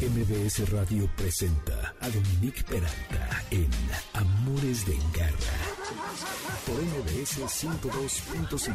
MBS Radio presenta a Dominique Peralta en Amores de Engarra por MBS 102.5.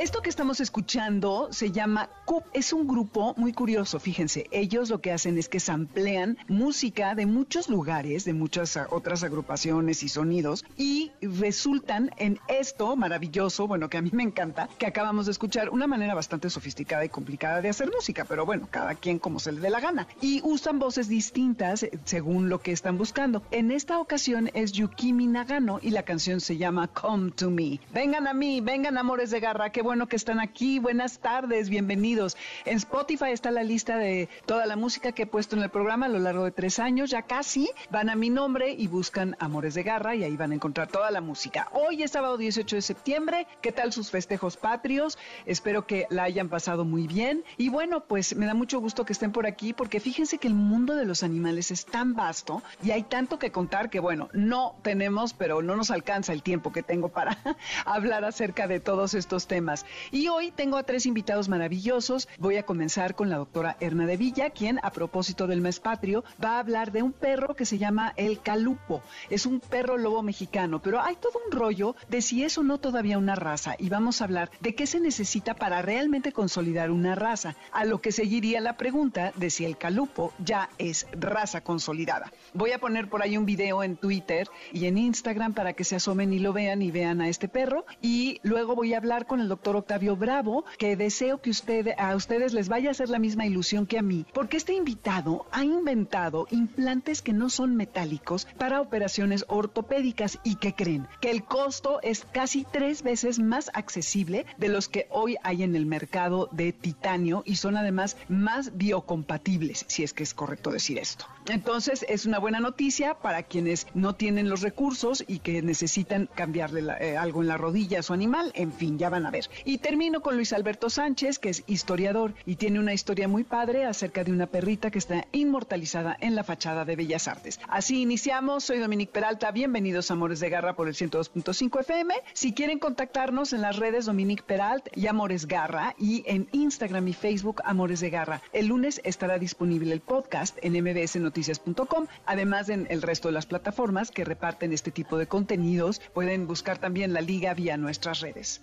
Esto que estamos escuchando se llama CUP. Es un grupo muy curioso, fíjense. Ellos lo que hacen es que samplean música de muchos lugares, de muchas otras agrupaciones y sonidos, y resultan en esto maravilloso, bueno, que a mí me encanta, que acabamos de escuchar, una manera bastante sofisticada y complicada de hacer música, pero bueno, cada quien como se le dé la gana. Y usan voces distintas según lo que están buscando. En esta ocasión es Yukimi Nagano y la canción se llama Come to Me. Vengan a mí, vengan amores de garra, qué bueno que están aquí. Buenas tardes, bienvenidos. En Spotify está la lista de toda la música que he puesto en el programa a lo largo de tres años, ya casi. Van a mi nombre y buscan Amores de Garra y ahí van a encontrar toda la música. Hoy es sábado 18 de septiembre. ¿Qué tal sus festejos patrios? Espero que la hayan pasado muy bien. Y bueno, pues me da mucho gusto que estén por aquí porque fíjense que el mundo de los animales es tan vasto y hay tanto que contar que bueno, no tenemos, pero no nos alcanza el tiempo que tengo para hablar acerca de todos estos temas. Y hoy tengo a tres invitados maravillosos. Voy a comenzar con la doctora Erna de Villa, quien a propósito del mes patrio va a hablar de un perro que se llama el calupo. Es un perro lobo mexicano, pero hay todo un rollo de si es o no todavía una raza y vamos a hablar de qué se necesita para realmente consolidar una raza, a lo que seguiría la pregunta de si el calupo ya es raza consolidada. Voy a poner por ahí un video en Twitter y en Instagram para que se asomen y lo vean y vean a este perro. Y luego voy a hablar con el doctor Octavio Bravo, que deseo que usted, a ustedes les vaya a hacer la misma ilusión que a mí, porque este invitado ha inventado implantes que no son metálicos para operaciones ortopédicas y que creen que el costo es casi tres veces más accesible de los que hoy hay en el mercado de titanio y son además más biocompatibles, si es que es correcto decir esto. Entonces es una buena noticia para quienes no tienen los recursos y que necesitan cambiarle eh, algo en la rodilla a su animal, en fin, ya van a ver. Y termino con Luis Alberto Sánchez, que es historiador y tiene una historia muy padre acerca de una perrita que está inmortalizada en la fachada de Bellas Artes. Así iniciamos, soy Dominique Peralta, bienvenidos a Amores de Garra por el 102.5 FM. Si quieren contactarnos en las redes Dominique Peralt y Amores Garra y en Instagram y Facebook Amores de Garra. El lunes estará disponible el podcast en mbsnoticias.com, además en el resto de las plataformas que reparten este tipo de contenido Pueden buscar también la liga vía nuestras redes.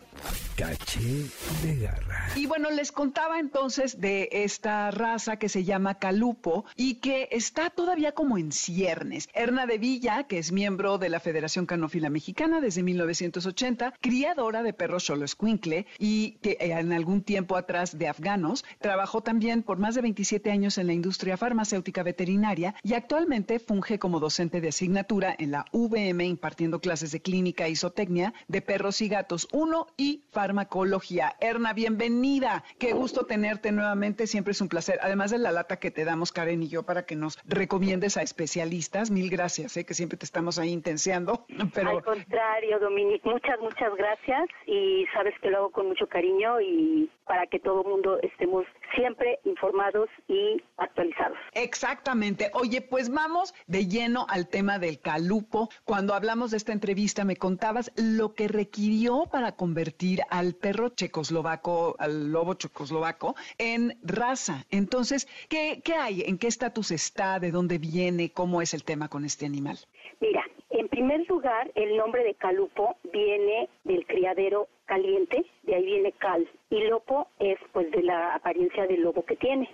Caché de garra. Y bueno, les contaba entonces de esta raza que se llama Calupo y que está todavía como en ciernes. Erna de Villa, que es miembro de la Federación Canófila Mexicana desde 1980, criadora de perros Cholo Escuincle y que eh, en algún tiempo atrás de afganos, trabajó también por más de 27 años en la industria farmacéutica veterinaria y actualmente funge como docente de asignatura en la VM impartiendo clases de clínica y zootecnia de perros y gatos 1 y farmacología. Erna, bienvenida. Qué gusto tenerte nuevamente. Siempre es un placer. Además de la lata que te damos, Karen y yo, para que nos recomiendes a especialistas. Mil gracias, ¿eh? que siempre te estamos ahí intenseando. Pero... Al contrario, Dominique, muchas, muchas gracias. Y sabes que lo hago con mucho cariño y para que todo el mundo estemos siempre informados y actualizados. Exactamente. Oye, pues vamos de lleno al tema del calupo. Cuando hablamos de esta entrevista me contabas lo que requirió para convertir al perro checoslovaco, al lobo checoslovaco, en raza. Entonces, ¿qué, qué hay? ¿En qué estatus está? ¿De dónde viene? ¿Cómo es el tema con este animal? Mira, en primer lugar, el nombre de calupo viene del criadero caliente, de ahí viene cal, y lopo es pues de la apariencia del lobo que tiene.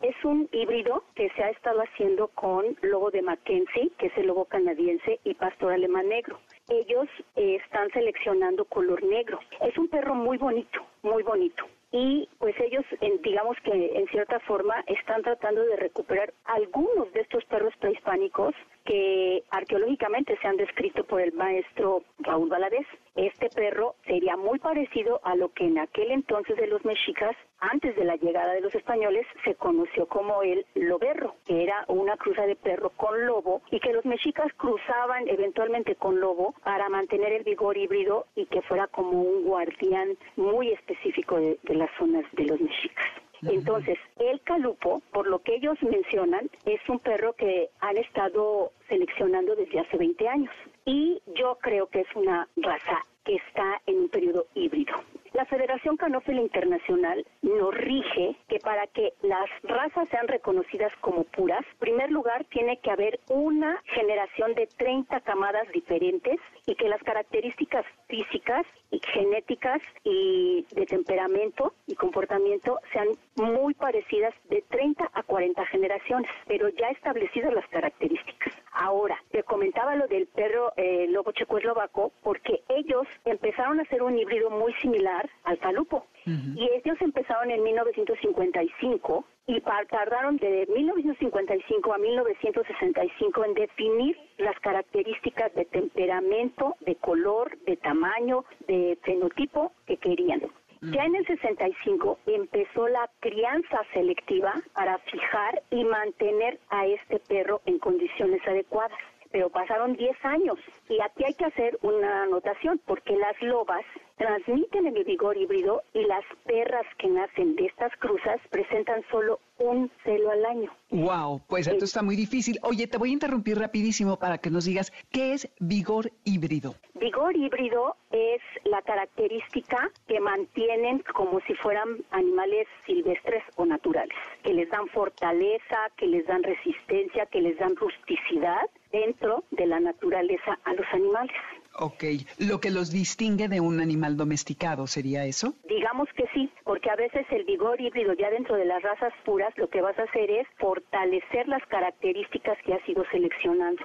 Es un híbrido que se ha estado haciendo con lobo de Mackenzie, que es el lobo canadiense, y pastor alemán negro. Ellos eh, están seleccionando color negro. Es un perro muy bonito, muy bonito y pues ellos digamos que en cierta forma están tratando de recuperar algunos de estos perros prehispánicos que arqueológicamente se han descrito por el maestro Raúl Valadez. Este perro sería muy parecido a lo que en aquel entonces de los mexicas, antes de la llegada de los españoles, se conoció como el loberro, que era una cruza de perro con lobo y que los mexicas cruzaban eventualmente con lobo para mantener el vigor híbrido y que fuera como un guardián muy específico de, de las zonas de los mexicas. Entonces, el calupo, por lo que ellos mencionan, es un perro que han estado seleccionando desde hace 20 años. Y yo creo que es una raza que está en un periodo híbrido. La Federación Canófila Internacional nos rige que para que las razas sean reconocidas como puras, en primer lugar tiene que haber una generación de 30 camadas diferentes y que las características físicas y genéticas y de temperamento y comportamiento sean muy parecidas de 30 a 40 generaciones, pero ya establecidas las características. Ahora, te comentaba lo del perro eh, lobo checoslovaco porque ellos empezaron a hacer un híbrido muy similar al calupo. Y ellos empezaron en 1955 y tardaron de 1955 a 1965 en definir las características de temperamento, de color, de tamaño, de fenotipo que querían. Ya en el 65 empezó la crianza selectiva para fijar y mantener a este perro en condiciones adecuadas pero pasaron 10 años. Y aquí hay que hacer una anotación, porque las lobas transmiten el vigor híbrido y las perras que nacen de estas cruzas presentan solo un celo al año. Wow, pues esto está muy difícil. Oye, te voy a interrumpir rapidísimo para que nos digas qué es vigor híbrido. Vigor híbrido es la característica que mantienen como si fueran animales silvestres o naturales, que les dan fortaleza, que les dan resistencia, que les dan rusticidad dentro de la naturaleza a los animales. Ok, lo que los distingue de un animal domesticado, ¿sería eso? Digamos que sí, porque a veces el vigor híbrido ya dentro de las razas puras lo que vas a hacer es fortalecer las características que has ido seleccionando.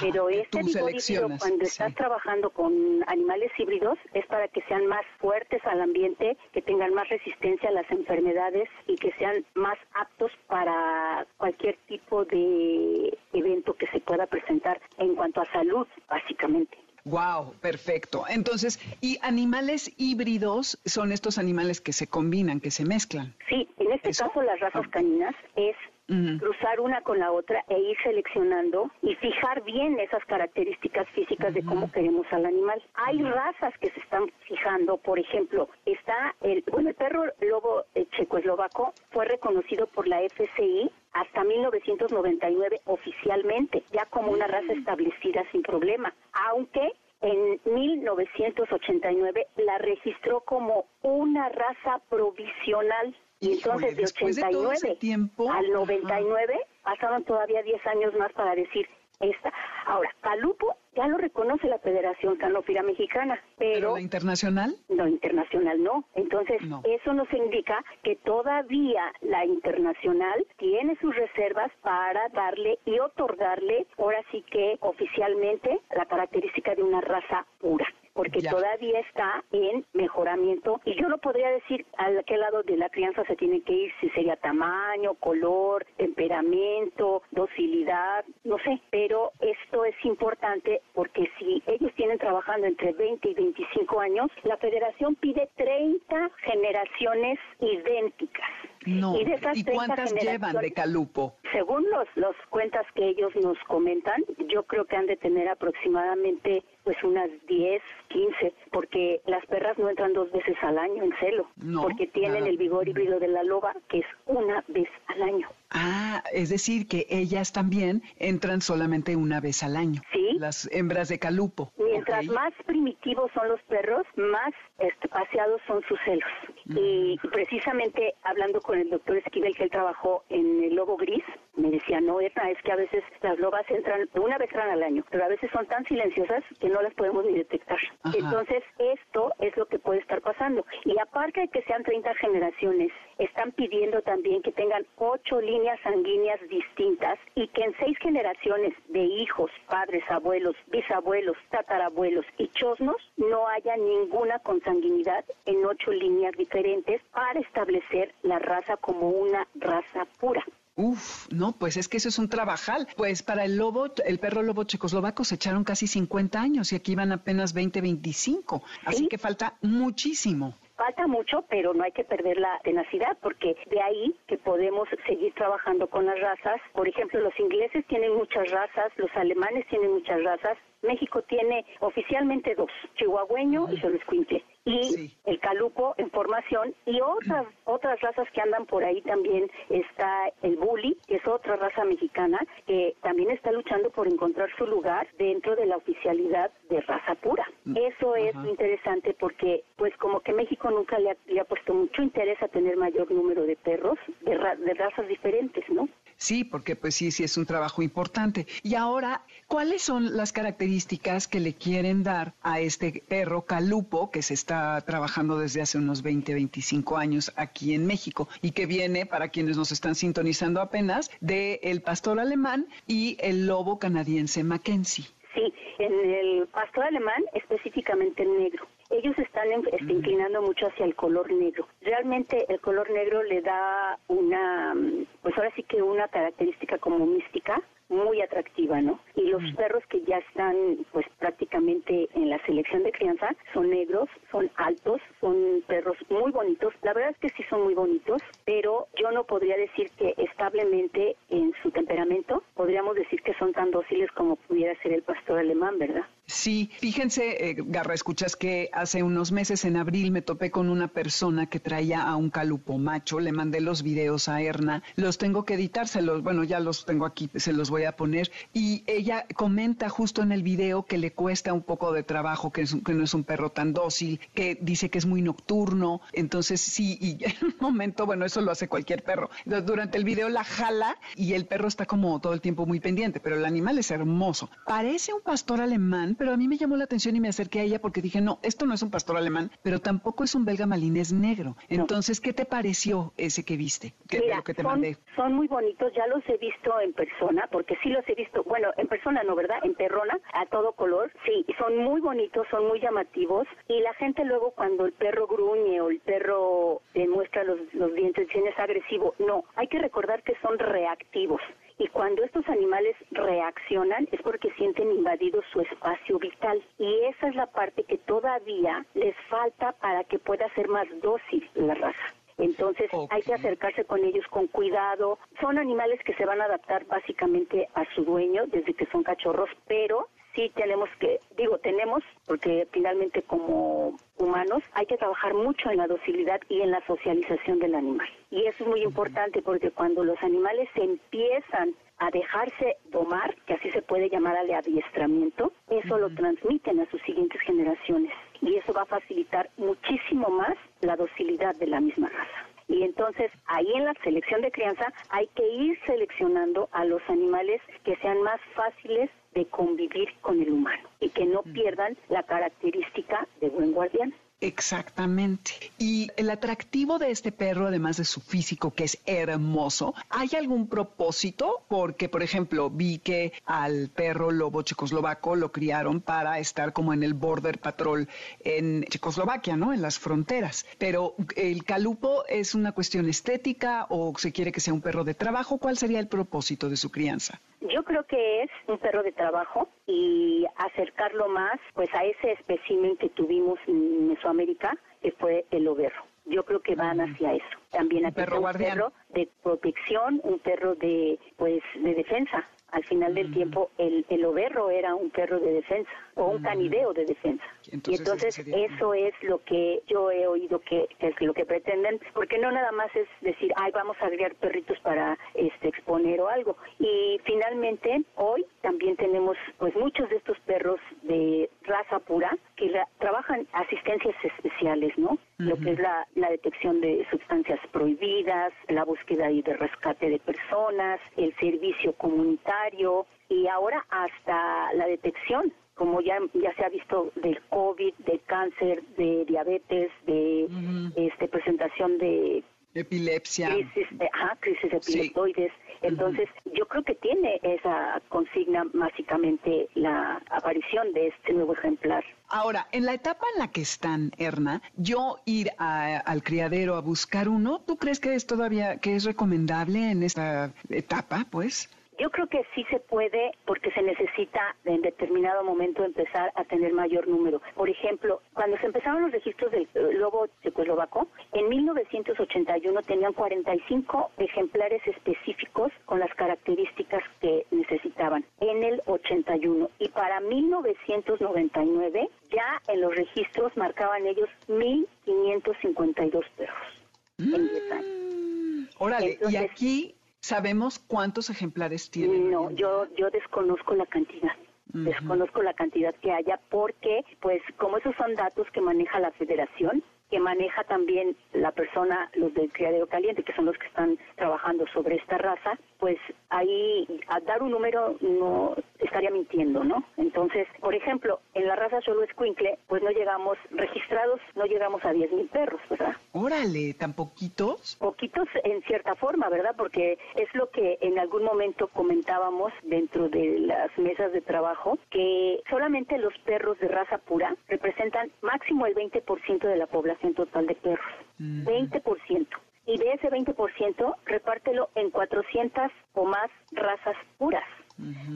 Pero este vigor híbrido, cuando estás trabajando con animales híbridos, es para que sean más fuertes al ambiente, que tengan más resistencia a las enfermedades y que sean más aptos para cualquier tipo de evento que se pueda presentar en cuanto a salud, básicamente. Wow, perfecto. Entonces, ¿y animales híbridos son estos animales que se combinan, que se mezclan? Sí, en este caso las razas caninas es cruzar una con la otra e ir seleccionando y fijar bien esas características físicas de cómo queremos al animal. Hay razas que se están fijando, por ejemplo, está el, bueno, el perro lobo eh, checoslovaco fue reconocido por la FCI hasta 1999 oficialmente, ya como una raza establecida sin problema, aunque en 1989 la registró como una raza provisional entonces de 89 al 99 pasaron todavía 10 años más para decir esta. Ahora, Calupo ya lo reconoce la Federación Canófila Mexicana, pero... la internacional? No, internacional no. Entonces, eso nos indica que todavía la internacional tiene sus reservas para darle y otorgarle, ahora sí que oficialmente, la característica de una raza pura porque todavía está en mejoramiento y yo no podría decir a qué lado de la crianza se tiene que ir, si sería tamaño, color, temperamento, docilidad, no sé, pero esto es importante porque si ellos tienen trabajando entre 20 y 25 años, la federación pide 30 generaciones idénticas. No. ¿Y, cuántas llevan de Calupo? Según los, los cuentas que ellos nos comentan, yo creo que han de tener aproximadamente pues unas 10, 15, porque las perras no entran dos veces al año en celo, porque tienen el vigor híbrido de la loba, que es una vez al año. Ah, es decir, que ellas también entran solamente una vez al año. Sí. Las hembras de calupo. Mientras más primitivos son los perros, más espaciados son sus celos. Mm. Y precisamente hablando con el doctor Esquivel, que él trabajó en el lobo gris, me decía, no, es que a veces las lobas entran, una vez entran al año, pero a veces son tan silenciosas que no las podemos ni detectar. Entonces, esto es lo que puede estar pasando. Y aparte de que sean 30 generaciones, están pidiendo también que tengan ocho líneas sanguíneas distintas y que en seis generaciones de hijos, padres, abuelos, bisabuelos, tatarabuelos y chosnos no haya ninguna consanguinidad en ocho líneas diferentes para establecer la raza como una raza pura. Uf, no, pues es que eso es un trabajal. Pues para el lobo, el perro lobo checoslovaco se echaron casi 50 años y aquí van apenas 20, 25. Así que falta muchísimo. Falta mucho, pero no hay que perder la tenacidad, porque de ahí que podemos seguir trabajando con las razas. Por ejemplo, los ingleses tienen muchas razas, los alemanes tienen muchas razas, México tiene oficialmente dos, chihuahueño y Xoloscuincle y el calupo en formación y otras otras razas que andan por ahí también está el bully, que es otra raza mexicana que también está luchando por encontrar su lugar dentro de la oficialidad de raza pura. Mm. Eso es interesante porque pues como que México nunca le ha, puesto mucho interés a tener mayor número de perros de, de razas diferentes, ¿no? Sí, porque pues sí, sí es un trabajo importante. Y ahora, ¿cuáles son las características que le quieren dar a este perro calupo que se está trabajando desde hace unos 20, 25 años aquí en México y que viene, para quienes nos están sintonizando apenas, de el pastor alemán y el lobo canadiense Mackenzie? Sí, en el pastor alemán específicamente negro ellos están este, inclinando mucho hacia el color negro. Realmente el color negro le da una, pues ahora sí que una característica como mística muy atractiva, ¿no? Y los perros que ya están pues prácticamente en la selección de crianza son negros, son altos, son perros muy bonitos. La verdad es que sí son muy bonitos, pero yo no podría decir que establemente en su temperamento podríamos decir que son tan dóciles como pudiera ser el pastor alemán, ¿verdad? Sí, fíjense, eh, Garra, escuchas que hace unos meses en abril me topé con una persona que traía a un calupo macho, le mandé los videos a Erna, los tengo que editar, bueno, ya los tengo aquí, se los voy a poner, y ella comenta justo en el video que le cuesta un poco de trabajo, que, que no es un perro tan dócil, que dice que es muy nocturno, entonces sí, y en un momento, bueno, eso lo hace cualquier perro, durante el video la jala y el perro está como todo el tiempo muy pendiente, pero el animal es hermoso, parece un pastor alemán, pero a mí me llamó la atención y me acerqué a ella porque dije, no, esto no es un pastor alemán, pero tampoco es un belga malinés negro. Entonces, ¿qué te pareció ese que viste? lo que te son, mandé? son muy bonitos, ya los he visto en persona, porque sí los he visto, bueno, en persona no, ¿verdad? En perrona, a todo color, sí, son muy bonitos, son muy llamativos, y la gente luego cuando el perro gruñe o el perro demuestra los, los dientes, es agresivo, no, hay que recordar que son reactivos. Y cuando estos animales reaccionan es porque sienten invadido su espacio vital. Y esa es la parte que todavía les falta para que pueda ser más dócil la raza. Entonces hay que acercarse con ellos con cuidado. Son animales que se van a adaptar básicamente a su dueño desde que son cachorros, pero sí tenemos que, digo, tenemos, porque finalmente como humanos hay que trabajar mucho en la docilidad y en la socialización del animal. Y eso es muy importante porque cuando los animales empiezan a dejarse domar, que así se puede llamar al adiestramiento, eso lo transmiten a sus siguientes generaciones. Y eso va a facilitar muchísimo más la docilidad de la misma raza. Y entonces ahí en la selección de crianza hay que ir seleccionando a los animales que sean más fáciles de convivir con el humano y que no mm. pierdan la característica de buen guardián. Exactamente. Y el atractivo de este perro, además de su físico, que es hermoso, ¿hay algún propósito? Porque, por ejemplo, vi que al perro lobo checoslovaco lo criaron para estar como en el border patrol en Checoslovaquia, ¿no? En las fronteras. Pero el calupo es una cuestión estética o se quiere que sea un perro de trabajo. ¿Cuál sería el propósito de su crianza? Yo creo que es un perro de trabajo y acercarlo más pues a ese espécimen que tuvimos en Mesoamérica, que fue el oberro. Yo creo que van hacia eso. También un perro, un perro de protección, un perro de pues de defensa. Al final del tiempo, el, el oberro era un perro de defensa o un canideo de defensa. y entonces eso es lo que yo he oído que, es lo que pretenden, porque no nada más es decir, ay, vamos a agregar perritos para este exponer o algo. Y finalmente, hoy también tenemos pues muchos de estos perros de raza pura que trabajan asistencias especiales, ¿no? Lo que es la, la detección de sustancias prohibidas, la búsqueda y de rescate de personas, el servicio comunitario y ahora hasta la detección como ya, ya se ha visto del COVID, de cáncer, de diabetes, de este presentación de epilepsia, crisis, ajá, crisis epileptoides. Entonces, yo creo que tiene esa consigna básicamente la aparición de este nuevo ejemplar. Ahora, en la etapa en la que están, Erna, yo ir al criadero a buscar uno, ¿tú crees que es todavía que es recomendable en esta etapa, pues? Yo creo que sí se puede porque se necesita en determinado momento empezar a tener mayor número. Por ejemplo, cuando se empezaron los registros del eh, lobo checoslovaco, en 1981 tenían 45 ejemplares específicos con las características que necesitaban. en el 81 y para 1999 ya en los registros marcaban ellos 1.552 perros en 10 años. Mm, órale, y aquí sabemos cuántos ejemplares tienen. No, yo, yo desconozco la cantidad. Desconozco la cantidad que haya porque, pues, como esos son datos que maneja la federación, que maneja también la persona, los del criadero caliente, que son los que están trabajando sobre esta raza, pues ahí a dar un número no estaría mintiendo, ¿no? Entonces, por ejemplo, en la raza solo escuincle, pues no llegamos registrados, no llegamos a 10.000 perros, ¿verdad? Órale, ¿tan poquitos? Poquitos en cierta forma, ¿verdad? Porque es lo que en algún momento comentábamos dentro de las mesas de trabajo, que solamente los perros de raza pura representan máximo el 20% de la población total de perros. 20% y de ese 20% repártelo en 400 o más razas puras.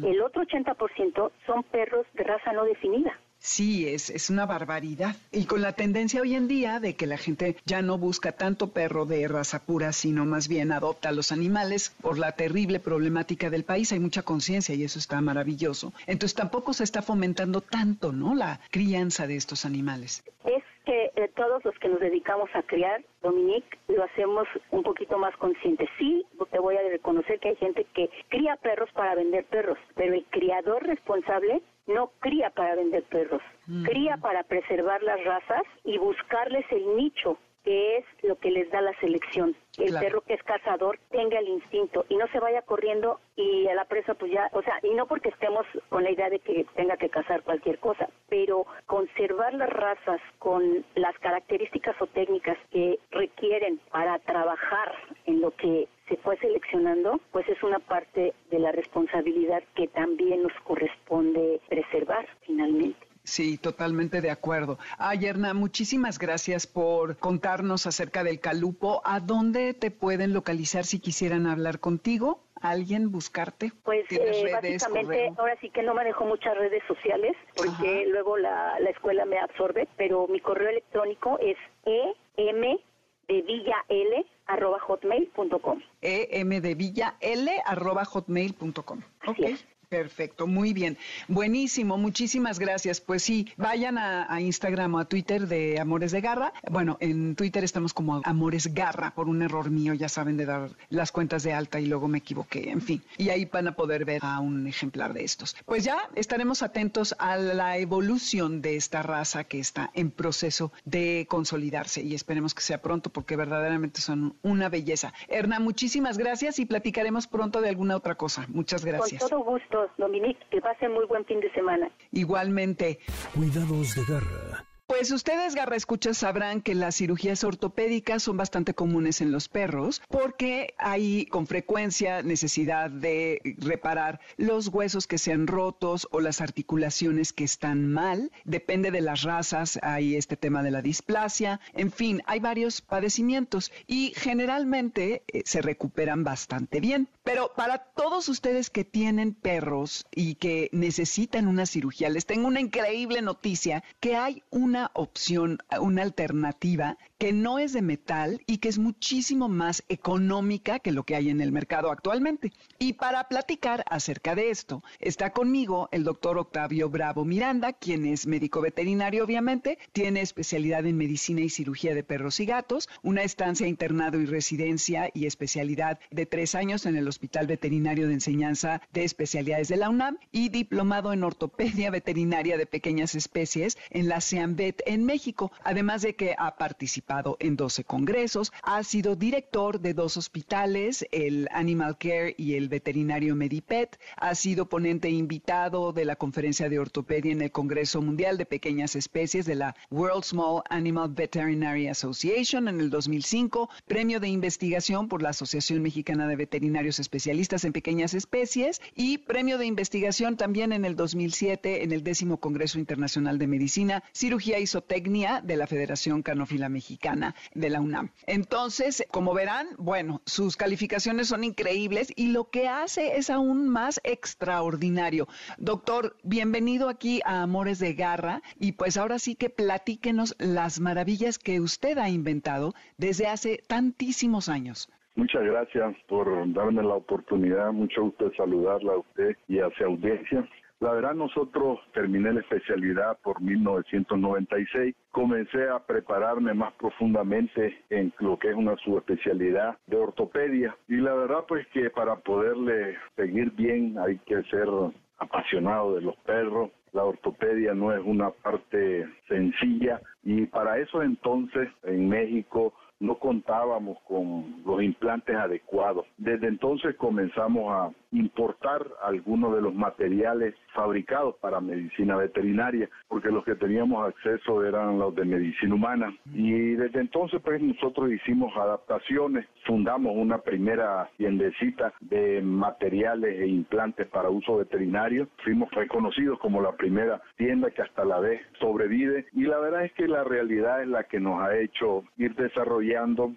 El otro 80% son perros de raza no definida. Sí, es, es una barbaridad. Y con la tendencia hoy en día de que la gente ya no busca tanto perro de raza pura, sino más bien adopta a los animales por la terrible problemática del país, hay mucha conciencia y eso está maravilloso. Entonces tampoco se está fomentando tanto, ¿no? La crianza de estos animales. Es que eh, todos los que nos dedicamos a criar, Dominique, lo hacemos un poquito más conscientes. Sí, te voy a reconocer que hay gente que cría perros para vender perros, pero el criador responsable no cría para vender perros, cría para preservar las razas y buscarles el nicho que es lo que les da la selección. El perro que es cazador tenga el instinto y no se vaya corriendo y a la presa pues ya, o sea, y no porque estemos con la idea de que tenga que cazar cualquier cosa, pero conservar las razas con las características o técnicas que requieren para trabajar en lo que se fue seleccionando, pues es una parte de la responsabilidad que también nos corresponde preservar finalmente. Sí, totalmente de acuerdo. Ay, Erna, muchísimas gracias por contarnos acerca del calupo. ¿A dónde te pueden localizar si quisieran hablar contigo? ¿Alguien buscarte? Pues eh, básicamente ahora sí que no manejo muchas redes sociales porque luego la, la, escuela me absorbe, pero mi correo electrónico es em de villa l arroba hotmail.com. em de villa l arroba hotmail.com. Okay. Perfecto, muy bien. Buenísimo, muchísimas gracias. Pues sí, vayan a, Instagram o a Twitter de Amores de Garra. Bueno, en Twitter estamos como Amores Garra por un error mío, ya saben, de dar las cuentas de alta y luego me equivoqué, en fin. Y ahí van a poder ver a un ejemplar de estos. Pues ya estaremos atentos a la evolución de esta raza que está en proceso de consolidarse y esperemos que sea pronto porque verdaderamente son una belleza. Erna, muchísimas gracias y platicaremos pronto de alguna otra cosa. Muchas gracias. Con todo gusto. Dominique. Que pasen muy buen fin de semana. Igualmente. Cuidados de garra pues ustedes, Garra Escuchas, sabrán que las cirugías ortopédicas son bastante comunes en los perros porque hay con frecuencia necesidad de reparar los huesos que se han rotos o las articulaciones que están mal. Depende de las razas, hay este tema de la displasia. En fin, hay varios padecimientos y generalmente eh, se recuperan bastante bien. Pero para todos ustedes que tienen perros y que necesitan una cirugía, les tengo una increíble noticia que hay una opción, una alternativa que no es de metal y que es muchísimo más económica que lo que hay en el mercado actualmente. Y para platicar acerca de esto, está conmigo el doctor Octavio Bravo Miranda, quien es médico veterinario, obviamente, tiene especialidad en medicina y cirugía de perros y gatos, una estancia internado y residencia y especialidad de tres años en el Hospital Veterinario de Enseñanza de Especialidades de la UNAM y diplomado en ortopedia veterinaria de pequeñas especies en la SEAMVET en México, además de que ha participado en 12 congresos, ha sido director de dos hospitales, el Animal Care y el veterinario Medipet, ha sido ponente invitado de la conferencia de ortopedia en el Congreso Mundial de Pequeñas Especies de la World Small Animal Veterinary Association en el 2005, premio de investigación por la Asociación Mexicana de Veterinarios Especialistas en Pequeñas Especies y premio de investigación también en el 2007 en el décimo Congreso Internacional de Medicina, Cirugía y Zootecnia de la Federación Canófila Mexicana de la UNAM. Entonces, como verán, bueno, sus calificaciones son increíbles y lo que hace es aún más extraordinario. Doctor, bienvenido aquí a Amores de Garra y pues ahora sí que platíquenos las maravillas que usted ha inventado desde hace tantísimos años. Muchas gracias por darme la oportunidad. Mucho gusto de saludarla a usted y a su audiencia. La verdad, nosotros terminé la especialidad por 1996. Comencé a prepararme más profundamente en lo que es una subespecialidad de ortopedia. Y la verdad, pues que para poderle seguir bien hay que ser apasionado de los perros. La ortopedia no es una parte sencilla y para eso entonces en México no contábamos con los implantes adecuados. Desde entonces comenzamos a importar algunos de los materiales fabricados para medicina veterinaria, porque los que teníamos acceso eran los de medicina humana. Y desde entonces pues nosotros hicimos adaptaciones, fundamos una primera tiendecita de materiales e implantes para uso veterinario, fuimos reconocidos como la primera tienda que hasta la vez sobrevive y la verdad es que la realidad es la que nos ha hecho ir desarrollando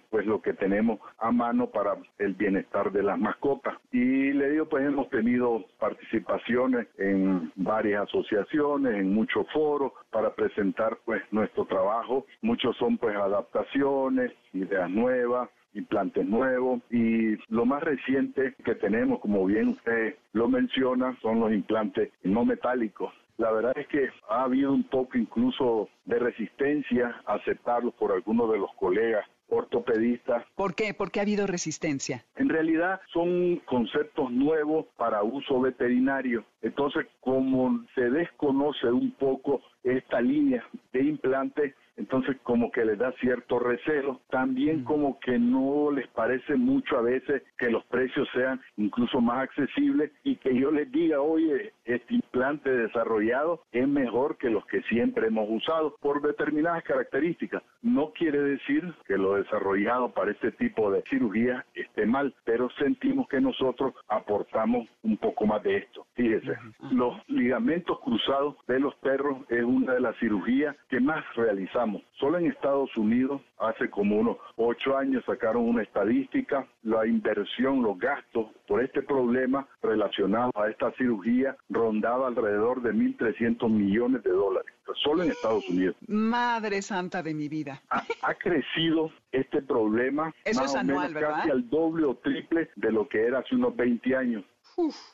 pues lo que tenemos a mano para el bienestar de las mascotas. Y le digo pues hemos tenido participaciones en varias asociaciones, en muchos foros para presentar pues nuestro trabajo. Muchos son pues adaptaciones, ideas nuevas, implantes nuevos y lo más reciente que tenemos, como bien usted lo menciona, son los implantes no metálicos. La verdad es que ha habido un poco incluso de resistencia a aceptarlos por algunos de los colegas ortopedistas. ¿Por qué? ¿Por qué ha habido resistencia? En realidad son conceptos nuevos para uso veterinario. Entonces, como se desconoce un poco esta línea de implantes, entonces como que les da cierto recelo. También como que no les parece mucho a veces que los precios sean incluso más accesibles y que yo les diga, oye, este implante desarrollado es mejor que los que siempre hemos usado por determinadas características. No quiere decir que lo desarrollado para este tipo de cirugía esté mal, pero sentimos que nosotros aportamos un poco más de esto. Fíjese, los ligamentos cruzados de los perros es una de las cirugías que más realizamos Solo en Estados Unidos, hace como unos ocho años, sacaron una estadística, la inversión, los gastos por este problema relacionado a esta cirugía rondaba alrededor de 1.300 millones de dólares, solo en Estados Unidos. Madre santa de mi vida. Ha, crecido este problema Eso es anual, ¿verdad? casi al doble o triple de lo que era hace unos 20 años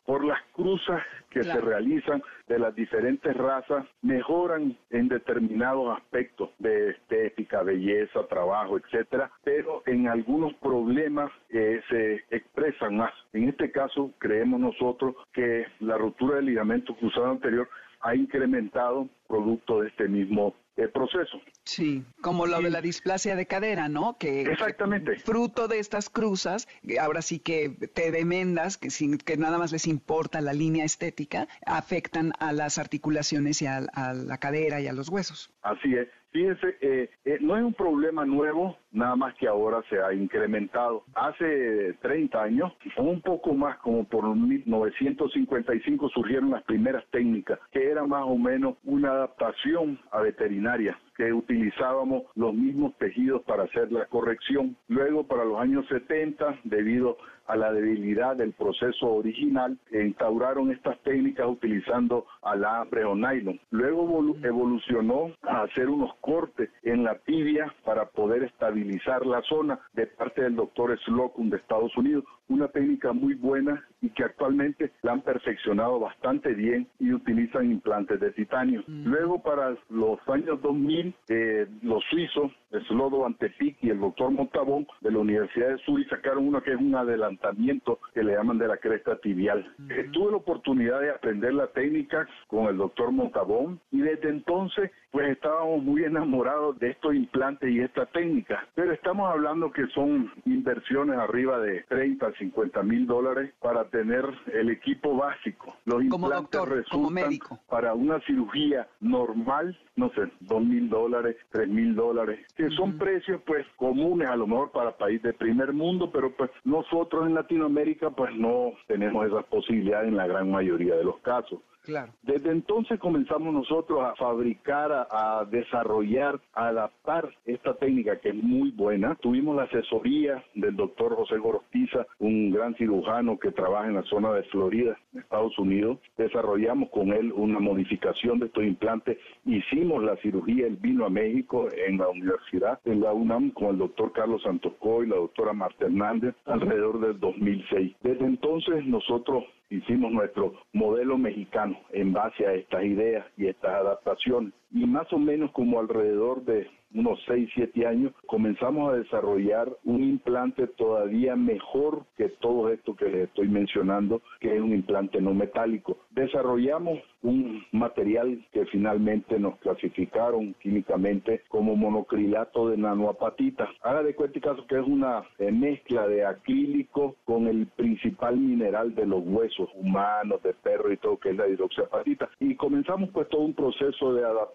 por las cruzas que se realizan de las diferentes razas, mejoran en determinados aspectos de estética, belleza, trabajo, etcétera, pero en algunos problemas eh, se expresan más. En este caso, creemos nosotros que la ruptura del ligamento cruzado anterior ha incrementado producto de este mismo el proceso. Sí, como lo de la displasia de cadera, ¿no? Que Exactamente. fruto de estas cruzas, ahora sí que te demendas, que, sin, que nada más les importa la línea estética, afectan a las articulaciones y a la cadera y a los huesos. Así es. Fíjense, eh, eh, no es un problema nuevo, nada más que ahora se ha incrementado. Hace 30 años, un poco más, como por 1955, surgieron las primeras técnicas, que era más o menos una adaptación a veterinaria que utilizábamos los mismos tejidos para hacer la corrección. Luego, para los años 70, debido a la debilidad del proceso original, instauraron estas técnicas utilizando alambre o nylon. Luego evolucionó a hacer unos cortes en la tibia para poder estabilizar la zona de parte del doctor Slocum de Estados Unidos, una técnica muy buena y que actualmente la han perfeccionado bastante bien y utilizan implantes de titanio. Luego para los años 2000, eh, los suizos, Slodo Antepic y el doctor Montabón de la Universidad de Zurich sacaron uno que es un adelantamiento que le llaman de la cresta tibial. Eh, tuve la oportunidad de aprender la técnica con el doctor Montabón y desde entonces pues estábamos muy enamorados de estos implantes y esta técnica. Pero estamos hablando que son inversiones arriba de 30, 50 mil dólares para tener el equipo básico. Los como doctor, como médico. Para una cirugía normal, no sé, 2 mil dólares, 3 mil dólares, que son precios pues comunes a lo mejor para país de primer mundo, pero pues nosotros en Latinoamérica pues no tenemos esas posibilidades en la gran mayoría de los casos. Claro. Desde entonces comenzamos nosotros a fabricar, a, desarrollar, a adaptar esta técnica que es muy buena. Tuvimos la asesoría del doctor José Gorostiza, un gran cirujano que trabaja en la zona de Florida, Estados Unidos. Desarrollamos con él una modificación de estos implantes. Hicimos la cirugía, él vino a México en la universidad, en la UNAM, con el doctor Carlos Santocó y la doctora Marta Hernández, alrededor del 2006. Desde entonces nosotros hicimos nuestro modelo mexicano en base a estas ideas y estas adaptaciones. Y más o menos como alrededor de unos 6, 7 años, comenzamos a desarrollar un implante todavía mejor que todo esto que les estoy mencionando, que es un implante no metálico. Desarrollamos un material que finalmente nos clasificaron químicamente como monocrilato de nanoapatita. Haga de cuenta caso que es una mezcla de acrílico con el principal mineral de los huesos humanos, de perro y todo, que es la hidroxiapatita. Y comenzamos pues todo un proceso de adaptación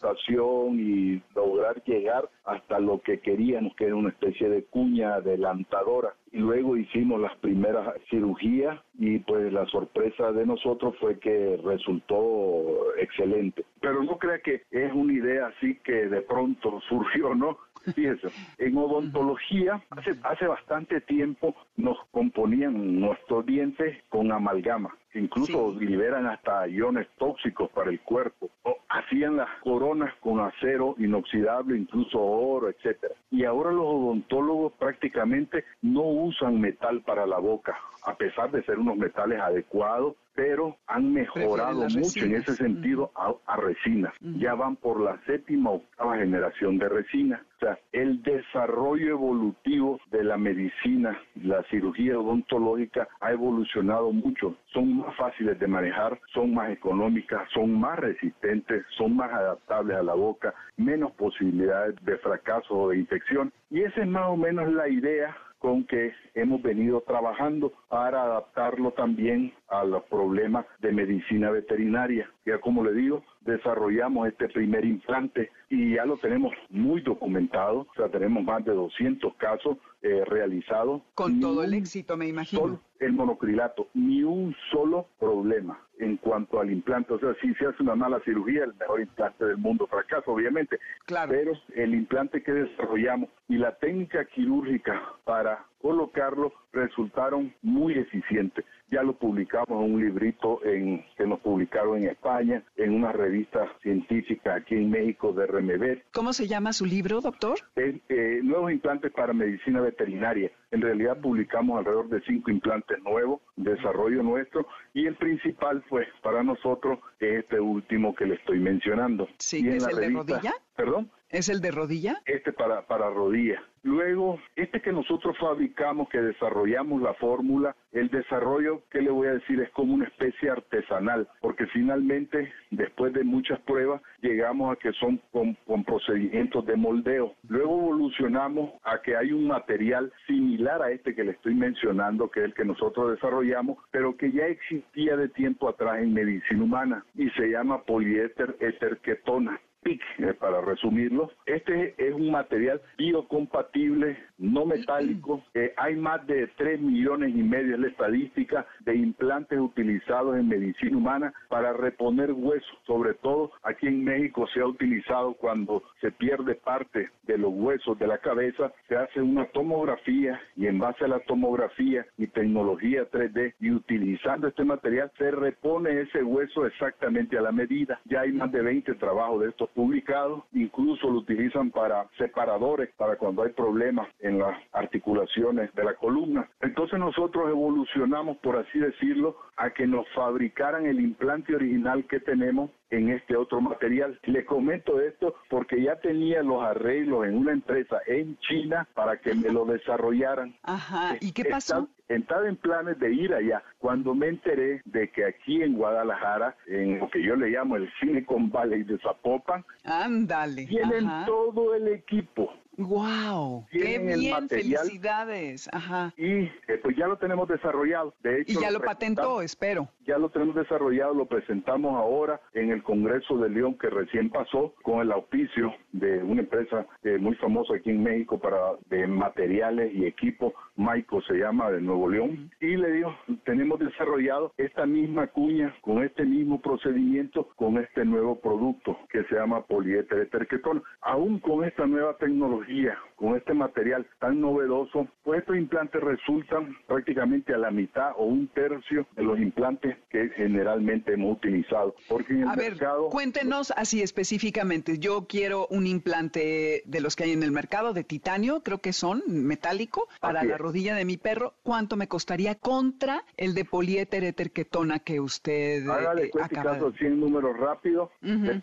y lograr llegar hasta lo que queríamos, que era una especie de cuña adelantadora. Y luego hicimos las primeras cirugías y pues la sorpresa de nosotros fue que resultó excelente. Pero no crea que es una idea así que de pronto surgió, ¿no? Fíjese, en odontología hace, hace bastante tiempo nos componían nuestros dientes con amalgama, incluso liberan hasta iones tóxicos para el cuerpo. O hacían las coronas con acero inoxidable, incluso oro, etcétera. Y ahora los odontólogos prácticamente no usan metal para la boca, a pesar de ser unos metales adecuados pero han mejorado mucho en ese sentido a, resinas. Ya van por la séptima o octava generación de resina. O sea, el desarrollo evolutivo de la medicina, la cirugía odontológica ha evolucionado mucho. Son más fáciles de manejar, son más económicas, son más resistentes, son más adaptables a la boca, menos posibilidades de fracaso o de infección. Y esa es más o menos la idea con que hemos venido trabajando para adaptarlo también a los problemas de medicina veterinaria. Ya como le digo, desarrollamos este primer implante y ya lo tenemos muy documentado, o sea, tenemos más de 200 casos eh, realizados. Con todo el éxito, me imagino. el monocrilato, ni un solo problema en cuanto al implante. O sea, si se hace una mala cirugía, el mejor implante del mundo fracasa, obviamente. Claro. Pero el implante que desarrollamos y la técnica quirúrgica para colocarlo resultaron muy eficientes. Ya lo publicamos en un librito en, que nos publicaron en España, en una revista científica aquí en México de Remever. ¿Cómo se llama su libro, doctor? Eh, nuevos implantes para medicina veterinaria. En realidad publicamos alrededor de cinco implantes nuevos, desarrollo nuestro, y el principal fue para nosotros este último que le estoy mencionando. Sí, ¿es el de rodilla? ¿Perdón? ¿Es el de rodilla? Este para, para rodilla. Luego, este que nosotros fabricamos, que desarrollamos la fórmula, el desarrollo, ¿qué le voy a decir? Es como una especie artesanal, porque finalmente, después de muchas pruebas, llegamos a que son con, procedimientos de moldeo. Luego evolucionamos a que hay un material similar a este que le estoy mencionando, que es el que nosotros desarrollamos, pero que ya existía de tiempo atrás en medicina humana y se llama poliéster eterquetona. PIC, eh, para resumirlo. Este es un material biocompatible, no metálico. Eh, hay más de 3 millones y medio, es la estadística, de implantes utilizados en medicina humana para reponer huesos. Sobre todo aquí en México se ha utilizado cuando se pierde parte de los huesos de la cabeza, se hace una tomografía y en base a la tomografía y tecnología 3D y utilizando este material se repone ese hueso exactamente a la medida. Ya hay más de 20 trabajos de estos publicados, incluso lo utilizan para separadores, para cuando hay problemas en las articulaciones de la columna. Entonces nosotros evolucionamos, por así decirlo, a que nos fabricaran el implante original que tenemos en este otro material. Le comento esto porque ya tenía los arreglos en una empresa en China para que me lo desarrollaran. Ajá, ¿y qué pasó? Estaba en planes de ir allá. Cuando me enteré de que aquí en Guadalajara, en lo que yo le llamo el Silicon Valley de Zapopan, Ándale. tienen todo el equipo Wow, qué bien, felicidades. Ajá. Y eh, pues ya lo tenemos desarrollado. De hecho, y ya lo, patentó, espero. Ya lo tenemos desarrollado, lo presentamos ahora en el Congreso de León que recién pasó con el auspicio de una empresa eh, muy famosa aquí en México para de materiales y equipos, Maico se llama de Nuevo León. Y le digo, tenemos desarrollado esta misma cuña con este mismo procedimiento con este nuevo producto que se llama poliéter de terquetón. Aún con esta nueva tecnología, con este material tan novedoso, pues estos implantes resultan prácticamente a la mitad o un tercio de los implantes que generalmente hemos utilizado. Porque en el a ver, cuéntenos así específicamente. Yo quiero un implante de los que hay en el mercado de titanio, creo que son metálico, para la rodilla de mi perro. ¿Cuánto me costaría contra el de poliéter eterquetona que usted Hágale eh, acaba de... 100 números rápidos,